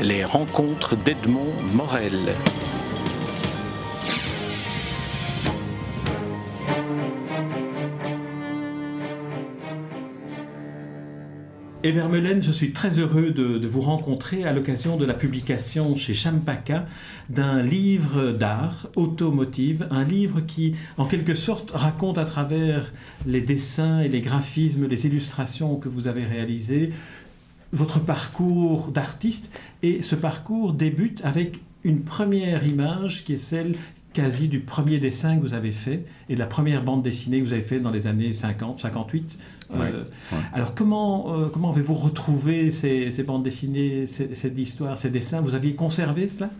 Les rencontres d'Edmond Morel. Vermeulen, je suis très heureux de, vous rencontrer à l'occasion de la publication chez Champaka d'un livre d'art automotive, un livre qui, en quelque sorte, raconte à travers les dessins et les graphismes, les illustrations que vous avez réalisées, votre parcours d'artiste. Et ce parcours débute avec une première image qui est celle quasi du premier dessin que vous avez fait et de la première bande dessinée que vous avez fait dans les années 50, 58. Euh, alors comment, euh, comment avez-vous retrouvé ces, ces, bandes dessinées, cette histoire, ces dessins? Vous aviez conservé cela?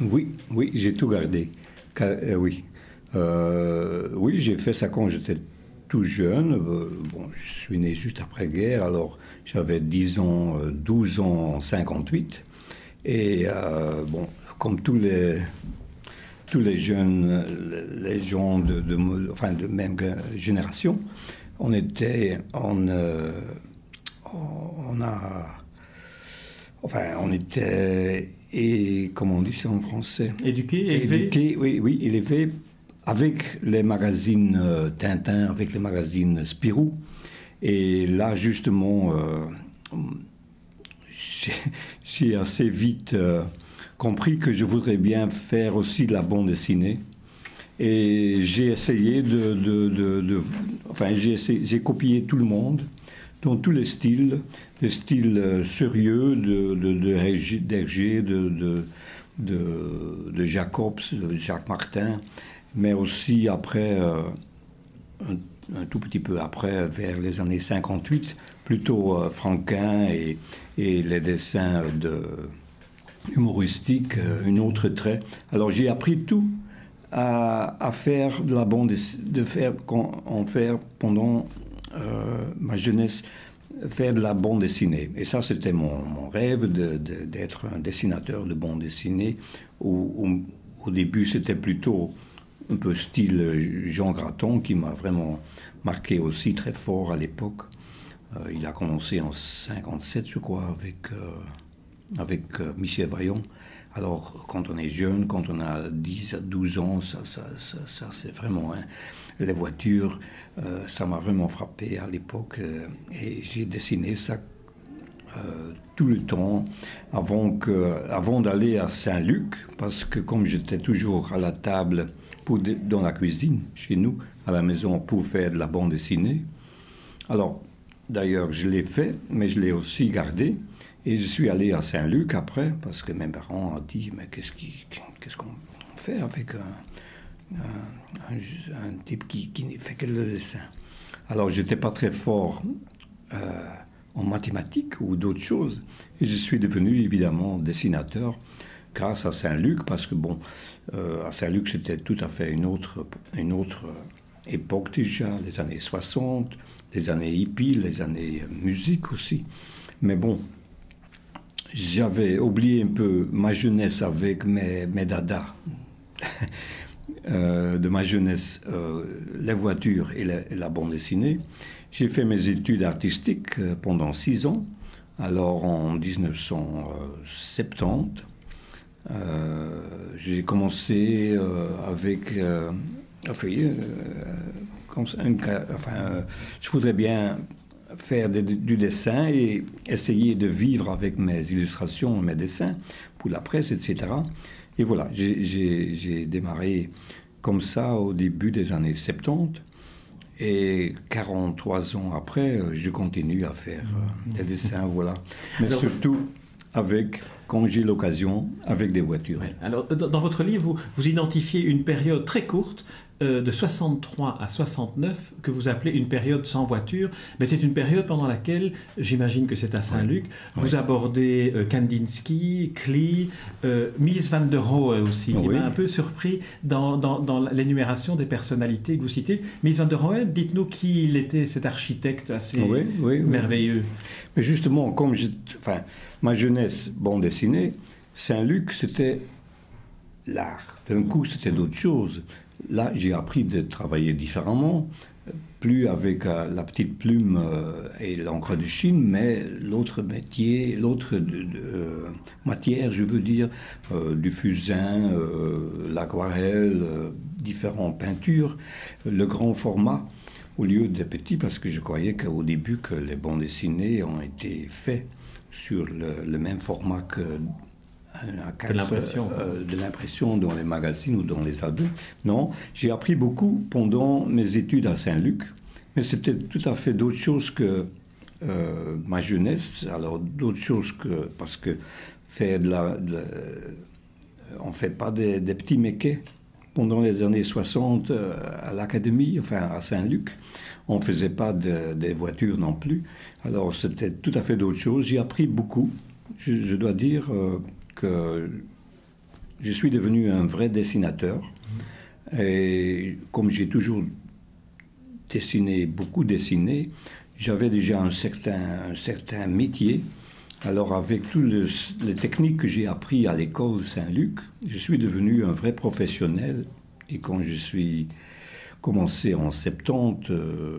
Oui, oui, j'ai tout gardé. Euh, oui, oui, j'ai fait ça quand j'étais tout jeune. bon, je suis né juste après-guerre, alors j'avais 10 ans, 12 ans en 58. Et bon, comme tous les tous les jeunes, les gens de, enfin, de même génération, on était, on, euh, on a, enfin, on était, et comment on dit ça en français? Éduqué, élevé Éduqué, oui, oui, élevé avec les magazines euh, Tintin, avec les magazines Spirou. Et là, justement, euh, j'ai assez vite compris que je voudrais bien faire aussi de la bande dessinée. Et j'ai essayé de, enfin j'ai copié tout le monde dans tous les styles, les styles euh, sérieux de d'Hergé, de, de, de, Jacobs, de Jacques Martin, mais aussi après, euh, un, tout petit peu après, vers les années 58, plutôt euh, Franquin et, et les dessins de humoristique, euh, une autre trait. Alors j'ai appris tout à, faire de la bande, de faire, en faire pendant euh, ma jeunesse, faire de la bande dessinée. Et ça, c'était mon, rêve d'être un dessinateur de bande dessinée. Où, au début, c'était plutôt un peu style Jean Graton qui m'a vraiment marqué aussi très fort à l'époque. Euh, il a commencé en 57, je crois, avec avec euh, Michel Vaillant. Alors, quand on est jeune, quand on a 10 à 12 ans, ça, ça, ça, c'est vraiment. Hein, les voitures, euh, ça m'a vraiment frappé à l'époque. Euh, et j'ai dessiné ça tout le temps avant, que, avant d'aller à Saint-Luc, parce que comme j'étais toujours à la table pour, dans la cuisine, chez nous, à la maison, pour faire de la bande dessinée. Alors, d'ailleurs, je l'ai fait, mais je l'ai aussi gardé. Et je suis allé à Saint-Luc après, parce que mes parents ont dit, mais qu'est-ce qu'on fait avec un, type qui, ne fait que le dessin? Alors, je n'étais pas très fort euh, en mathématiques ou d'autres choses. Et je suis devenu évidemment dessinateur grâce à Saint-Luc, parce que bon, euh, à Saint-Luc, c'était tout à fait une autre, une autre époque déjà, les années 60, les années hippie, les années musique aussi. Mais bon, j'avais oublié un peu ma jeunesse avec mes, mes dadas euh, de ma jeunesse, euh, les voitures et la, bande dessinée. J'ai fait mes études artistiques euh, pendant six ans. Alors en 1970, j'ai commencé avec... enfin, je voudrais bien faire du dessin et essayer de vivre avec mes illustrations, mes dessins pour la presse, etc. Et voilà, j'ai démarré comme ça au début des années 70. Et 43 ans après, je continue à faire euh, des dessins, voilà. Mais surtout avec, quand j'ai l'occasion, avec des voitures. Alors, dans votre livre, vous, vous identifiez une période très courte euh, de 63 à 69 que vous appelez une période sans voiture, mais c'est une période pendant laquelle, j'imagine que c'est à Saint-Luc, vous abordez euh, Kandinsky, Klee, euh, Mies van der Rohe aussi, qui m'a un peu surpris dans, dans, l'énumération des personnalités que vous citez. Mies van der Rohe, dites-nous qui il était, cet architecte assez merveilleux. Mais justement, comme je, enfin, ma jeunesse, bon dessinée, Saint-Luc, c'était l'art. D'un coup, c'était d'autres choses. Là, j'ai appris de travailler différemment, plus avec euh, la petite plume euh, et l'encre de Chine, mais l'autre métier, l'autre matière, je veux dire, du fusain, l'aquarelle, différentes peintures, le grand format au lieu des petits, parce que je croyais qu'au début que les bandes dessinées ont été faits sur le même format que de l'impression. Euh, de l'impression dans les magazines ou dans les albums. Non, j'ai appris beaucoup pendant mes études à Saint-Luc, mais c'était tout à fait d'autres choses que euh, ma jeunesse. Alors d'autres choses que parce que faire de la, on fait pas des, petits méquets. Pendant les années 60 euh, à l'académie, enfin à Saint-Luc, on faisait pas des voitures non plus. Alors c'était tout à fait d'autres choses. J'ai appris beaucoup. Je, dois dire, je suis devenu un vrai dessinateur. Et comme j'ai toujours dessiné, beaucoup dessiné, j'avais déjà un certain, un certain métier. Alors avec toutes les, techniques que j'ai appris à l'école Saint-Luc, je suis devenu un vrai professionnel. Et quand je suis commencé en 70, euh,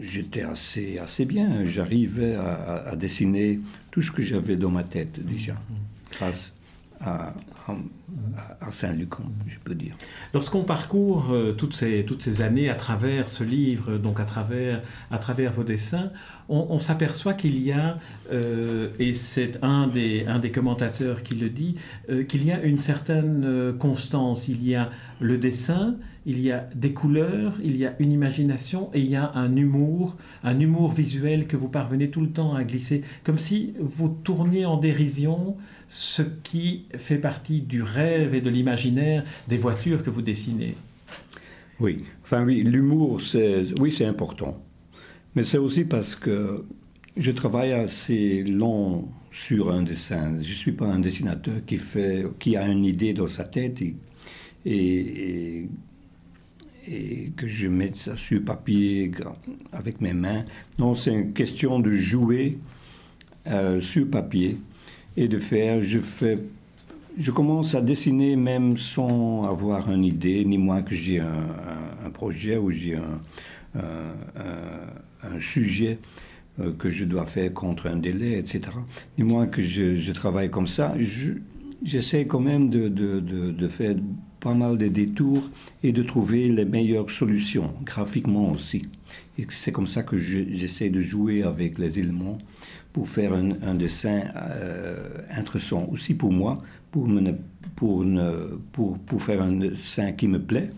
j'étais assez, assez bien. J'arrivais à, à, dessiner tout ce que j'avais dans ma tête déjà grâce à, Saint-Luc, je peux dire. Lorsqu'on parcourt euh, toutes, ces, années à travers ce livre, donc à travers, vos dessins, on, s'aperçoit qu'il y a, euh, et c'est un des, un des commentateurs qui le dit, euh, qu'il y a une certaine constance. Il y a le dessin, il y a des couleurs, il y a une imagination et il y a un humour, un humour visuel que vous parvenez tout le temps à glisser, comme si vous tourniez en dérision ce qui fait partie du rêve et de l'imaginaire des voitures que vous dessinez. Oui, enfin oui, l'humour, c'est oui, c'est important, mais c'est aussi parce que je travaille assez long sur un dessin. Je suis pas un dessinateur qui fait, qui a une idée dans sa tête et que je mette ça sur papier avec mes mains. Non, c'est une question de jouer euh, sur papier et de faire. Je fais, je commence à dessiner même sans avoir une idée, ni moins que j'ai un, projet ou j'ai un, sujet euh, que je dois faire contre un délai, etc. Ni moins que je, travaille comme ça. J'essaie quand même de, faire pas mal de détours et de trouver les meilleures solutions, graphiquement aussi. C'est comme ça que j'essaie de jouer avec les éléments pour faire un, dessin euh, intéressant aussi pour moi, pour, pour, pour, pour faire un dessin qui me plaît,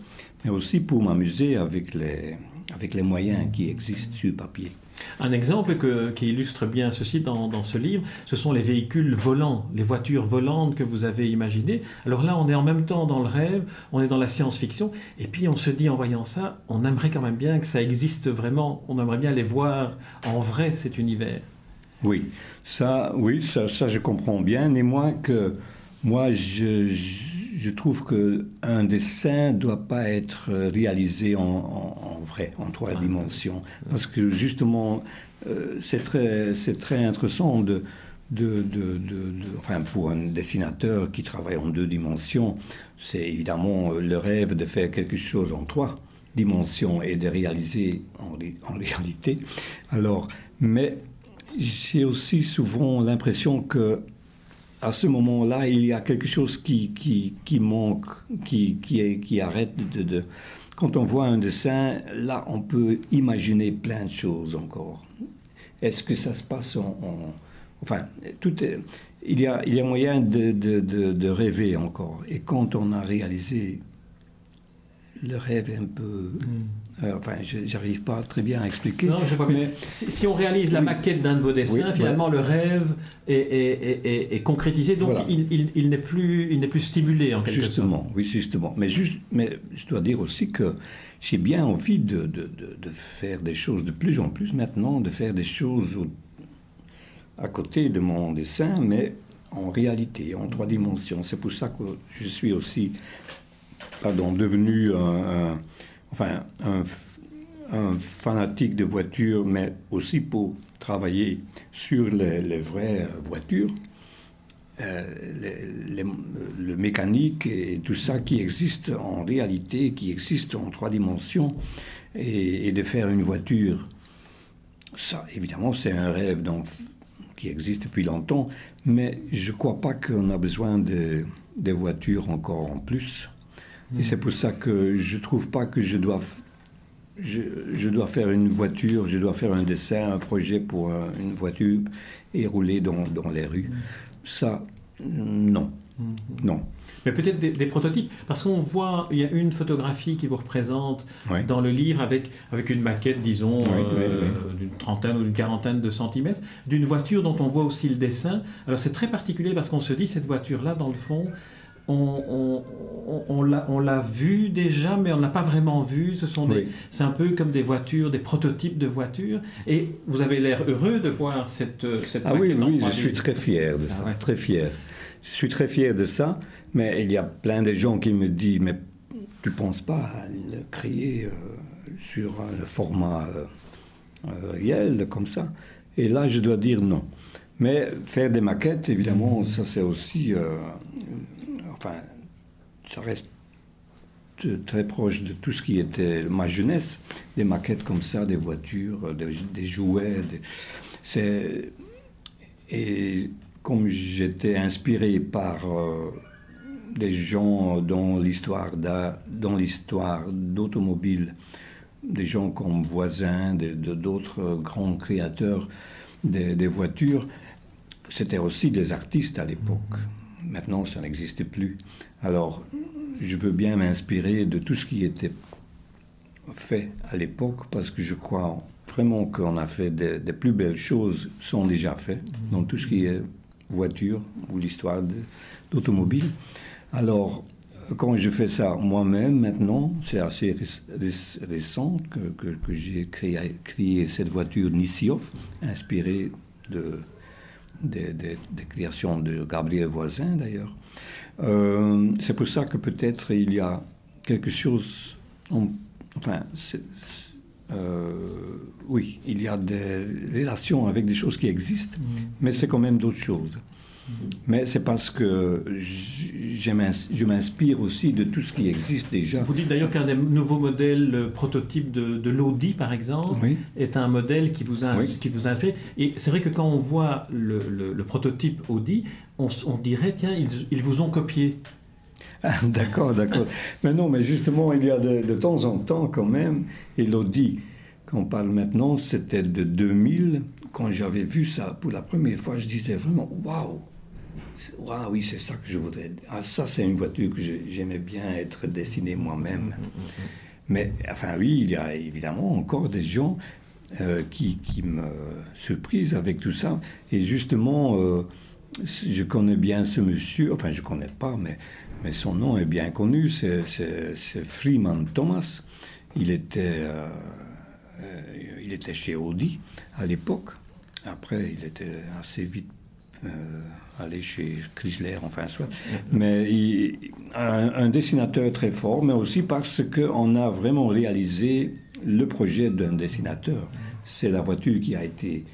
mais aussi pour m'amuser avec les, avec les moyens qui existent sur papier. Un exemple qui illustre bien ceci dans, ce livre, ce sont les véhicules volants, les voitures volantes que vous avez imaginées. Alors là, on est en même temps dans le rêve, on est dans la science-fiction, et puis on se dit en voyant ça, on aimerait quand même bien que ça existe vraiment, on aimerait bien les voir en vrai, cet univers. Oui, ça, oui, ça, ça je comprends bien, moi que moi, je je trouve qu'un dessin ne doit pas être réalisé en, vrai, en trois ah. dimensions. Parce que justement, euh, c'est très, très intéressant de, de, de, enfin, pour un dessinateur qui travaille en deux dimensions, c'est évidemment le rêve de faire quelque chose en trois dimensions et de réaliser en, en réalité. Alors, mais j'ai aussi souvent l'impression que à ce moment-là, il y a quelque chose qui, qui, qui manque, qui, qui, qui arrête de, de, Quand on voit un dessin, là, on peut imaginer plein de choses encore. Est-ce que ça se passe en... enfin, tout est, il, y a, il y a moyen de, de, de, rêver encore. Et quand on a réalisé le rêve est un peu. Hmm. Euh, enfin, j'arrive pas très bien à expliquer. Non, je vois mais, si, on réalise la maquette d'un de vos dessins, finalement, le rêve est, est, concrétisé, donc il, il, n'est plus, il plus stimulé en quelque justement, sorte. Oui, justement. Mais, juste, mais je dois dire aussi que j'ai bien envie de, de, de, faire des choses de plus en plus maintenant, de faire des choses à côté de mon dessin, mais en réalité, en trois dimensions. C'est pour ça que je suis aussi pardon, devenu un, enfin, un, fanatique de voitures, mais aussi pour travailler sur les, vraies voitures, euh, le mécanique et tout ça qui existe en réalité, qui existe en trois dimensions. et, de faire une voiture. Ça, évidemment, c'est un rêve qui existe depuis longtemps, mais je ne crois pas qu'on a besoin de, voitures encore en plus. Et c'est pour ça que je ne trouve pas que je dois, je, dois faire une voiture, je dois faire un dessin, un projet pour une voiture et rouler dans, dans les rues. Ça, non. Mm-hmm. Non. Mais peut-être des, prototypes, parce qu'on voit, il y a une photographie qui vous représente dans le livre avec, avec une maquette, disons, euh, d'une trentaine ou d'une quarantaine de centimètres, d'une voiture dont on voit aussi le dessin. Alors c'est très particulier parce qu'on se dit, cette voiture-là, dans le fond, on, on, on l'a vu déjà, mais on ne l'a pas vraiment vu. Ce sont c'est un peu comme des voitures, des prototypes de voitures. Et vous avez l'air heureux de voir cette, cette ah oui, oui, je suis très fier de ça, ah très fier. Je suis très fier de ça, mais il y a plein de gens qui me disent, mais tu ne penses pas à le créer euh, sur le format euh, réel, comme ça? Et là, je dois dire non. Mais faire des maquettes, évidemment, ça c'est aussi... Euh, enfin, ça reste très proche de tout ce qui était ma jeunesse, des maquettes comme ça, des voitures, des, jouets. C'est et comme j'étais inspiré par euh, des gens dans l'histoire dans l'histoire d'automobile, des gens comme voisins, d'autres grands créateurs des, voitures, c'était aussi des artistes à l'époque. Maintenant, ça n'existe plus. Alors, je veux bien m'inspirer de tout ce qui était fait à l'époque parce que je crois vraiment qu'on a fait des, plus belles choses sont déjà faites dans tout ce qui est voiture ou l'histoire d'automobile. Alors, quand je fais ça moi-même maintenant, c'est assez récent que, j'ai créé, cette voiture Nissiov, inspirée de, des, créations de Gabriel Voisin d'ailleurs. Euh, c'est pour ça que peut-être il y a quelque chose, enfin, euh, oui, il y a des relations avec des choses qui existent, mm. mais c'est quand même d'autres choses. Mais c'est parce que je m'inspire aussi de tout ce qui existe déjà. Vous dites d'ailleurs qu'un des nouveaux modèles prototypes de, de l'Audi, par exemple, est un modèle qui vous a, qui vous a inspiré. Et c'est vrai que quand on voit le, le, prototype Audi, on, on, dirait, tiens, ils, ils vous ont copié. Ah, d'accord, d'accord. mais non, mais justement, il y a de, temps en temps quand même, et l'Audi, quand on parle maintenant, c'était de 2000. Quand j'avais vu ça pour la première fois, je disais vraiment, waouh, waouh, oui, c'est ça que je voudrais. Ah, ça, c'est une voiture que j'aimais bien être dessinée moi-même. Mais, enfin, oui, il y a évidemment encore des gens euh, qui, qui, me surprisent avec tout ça. Et justement, euh, je connais bien ce monsieur, enfin, je ne connais pas, mais mais son nom est bien connu, c'est Freeman Thomas. Il était, euh, il était chez Audi à l'époque. Après, il était assez vite euh, allé chez Chrysler, enfin soit. Mais il, un, dessinateur très fort, mais aussi parce qu'on a vraiment réalisé le projet d'un dessinateur. C'est la voiture qui a été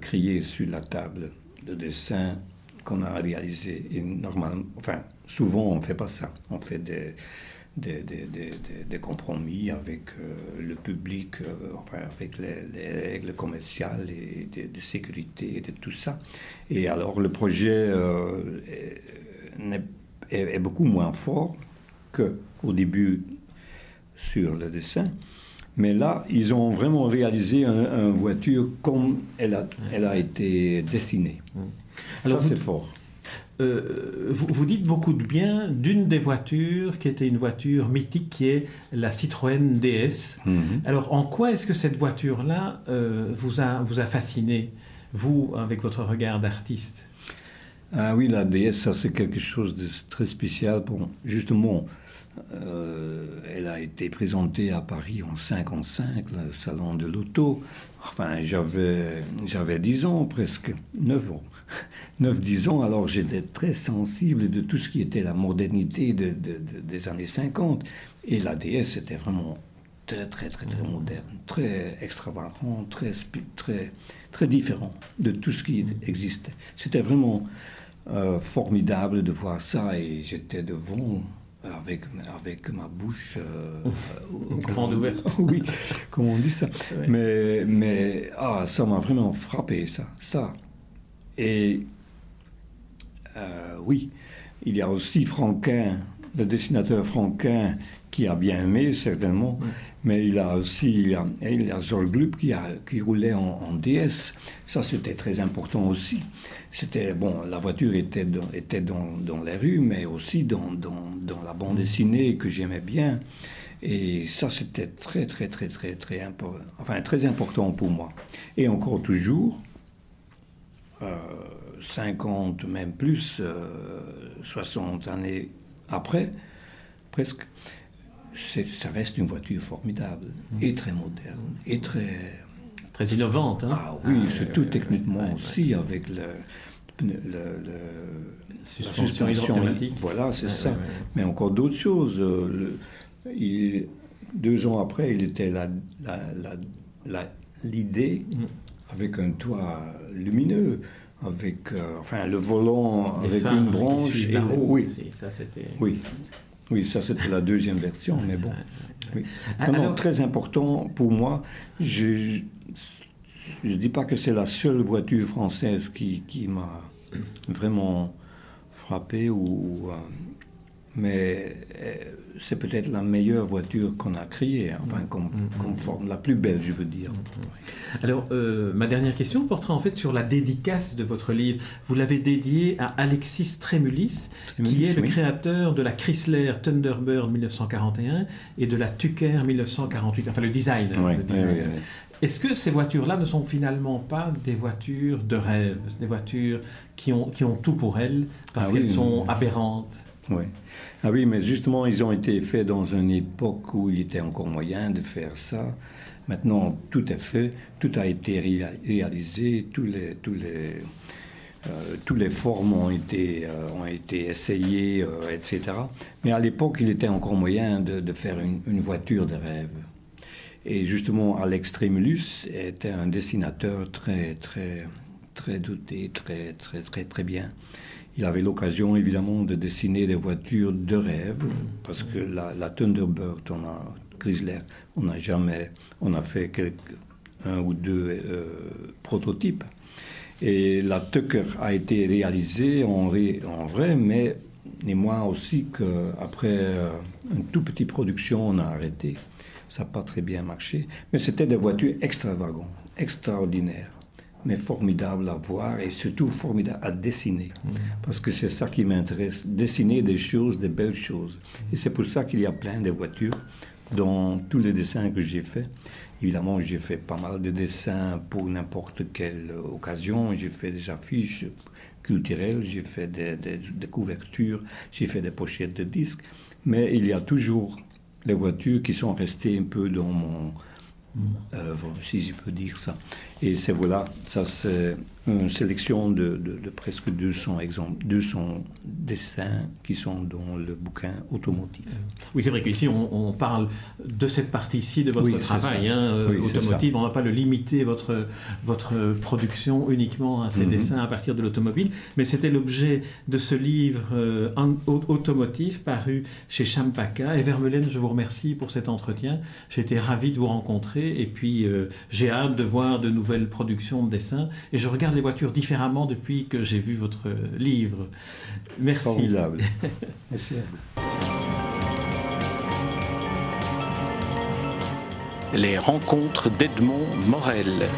créée sur la table de dessin qu'on a réalisé. Et normalement, enfin, souvent on ne fait pas ça. On fait des, des, des, des, compromis avec euh, le public, euh, enfin, avec les, règles commerciales et de, sécurité et de tout ça. Et alors le projet euh, est, est, beaucoup moins fort qu'au début sur le dessin. Mais là, ils ont vraiment réalisé une voiture comme elle a, elle a été dessinée. Alors, Ça, c'est fort. Euh, vous, dites beaucoup de bien d'une des voitures qui était une voiture mythique qui est la Citroën DS. Mhm. Alors en quoi est-ce que cette voiture-là euh, vous, a, vous a fasciné, vous, avec votre regard d'artiste? Ah oui, la DS, ça c'est quelque chose de très spécial. Bon, justement, euh, elle a été présentée à Paris en 55, le salon de l'auto. Enfin, j'avais 10 ans, presque 9 ans. 9-10 ans, alors j'étais très sensible de tout ce qui était la modernité de, des années 50. Et la DS était vraiment très, très, très, très moderne, très extravagant, très, très, très différent de tout ce qui existait. C'était vraiment euh, formidable de voir ça et j'étais devant avec, avec ma bouche euh, grande ouverte. oui, comme on dit ça. Mais, mais ah, ça m'a vraiment frappé, ça. ça. Et euh, oui, il y a aussi Franquin, le dessinateur Franquin, qui a bien aimé, certainement. Mais il a aussi il y a, il qui, a, qui roulait en, DS. Ça, c'était très important aussi. C'était, bon, la voiture était dans, était dans, dans les rues, mais aussi dans, dans, dans la bande dessinée que j'aimais bien. Et ça, c'était très, très, très, très, très important. Enfin, très important pour moi. Et encore toujours, 50, même plus, euh, 60 années après, presque, ça reste une voiture formidable et très moderne et très très innovante. Hein ah oui, ah, c'est tout techniquement aussi avec le, le, le suspension, hydromatique. Voilà, c'est ça. Mais encore d'autres choses. Euh, il, deux ans après, il était l'idée mm. Avec un toit lumineux avec euh, enfin le volant avec une branche et oui ça c'était oui oui, ça c'était la deuxième version, mais bon. Oui. très important pour moi. Je ne dis pas que c'est la seule voiture française qui, qui m'a vraiment frappé, ou, euh, mais euh, c'est peut-être la meilleure voiture qu'on a créée, hein, enfin, comme, mm-hmm. forme, la plus belle, je veux dire. Alors, euh, ma dernière question portera en fait sur la dédicace de votre livre. Vous l'avez dédié à Alexis Tremulis, qui est le créateur de la Chrysler Thunderbird 1941 et de la Tucker 1948, enfin le design. Hein, Est-ce que ces voitures-là ne sont finalement pas des voitures de rêve, des voitures qui ont, qui ont tout pour elles, parce ah qu'elles sont aberrantes? Oui. Ah oui, mais justement, ils ont été faits dans une époque où il était encore moyen de faire ça. Maintenant, tout est fait, tout a été réalisé, tous les, tous les, euh, tous les formes ont été, euh, ont été essayées, euh, etc. Mais à l'époque, il était encore moyen de, de faire une, voiture de rêve. Et justement, Alex Tremulus était un dessinateur très, très, très doté, très, très, très, très bien il avait l'occasion évidemment de dessiner des voitures de rêve, parce que la, Thunderbird, on a, Chrysler, on n'a jamais, on a fait un ou deux euh, prototypes. Et la Tucker a été réalisée en, en vrai, mais moi aussi qu'après euh, une toute petite production, on a arrêté. Ça n'a pas très bien marché. Mais c'était des voitures extravagantes, extraordinaires mais formidable à voir et surtout formidable à dessiner. Mm. Parce que c'est ça qui m'intéresse, dessiner des choses, des belles choses. Et c'est pour ça qu'il y a plein de voitures dans tous les dessins que j'ai faits. Évidemment, j'ai fait pas mal de dessins pour n'importe quelle occasion. J'ai fait des affiches culturelles, j'ai fait des, des couvertures, j'ai fait des pochettes de disques. Mais il y a toujours les voitures qui sont restées un peu dans mon œuvre, si je peux dire ça. Et c'est voilà, ça c'est une sélection de, de, presque 200 exemples, 200 dessins qui sont dans le bouquin automotive. Oui, c'est vrai qu'ici on, on, parle de cette partie-ci de votre travail hein, automotive. On ne va pas le limiter votre votre production uniquement à ces mhm. dessins à partir de l'automobile, mais c'était l'objet de ce livre euh, automotive paru chez Champaka. Et Vermeulen, je vous remercie pour cet entretien. J'étais ravi de vous rencontrer et puis euh, j'ai hâte de voir de nouvelles production de dessins. Et je regarde les voitures différemment depuis que j'ai vu votre livre. Merci. Formidable. Merci à vous. Les rencontres d'Edmond Morel.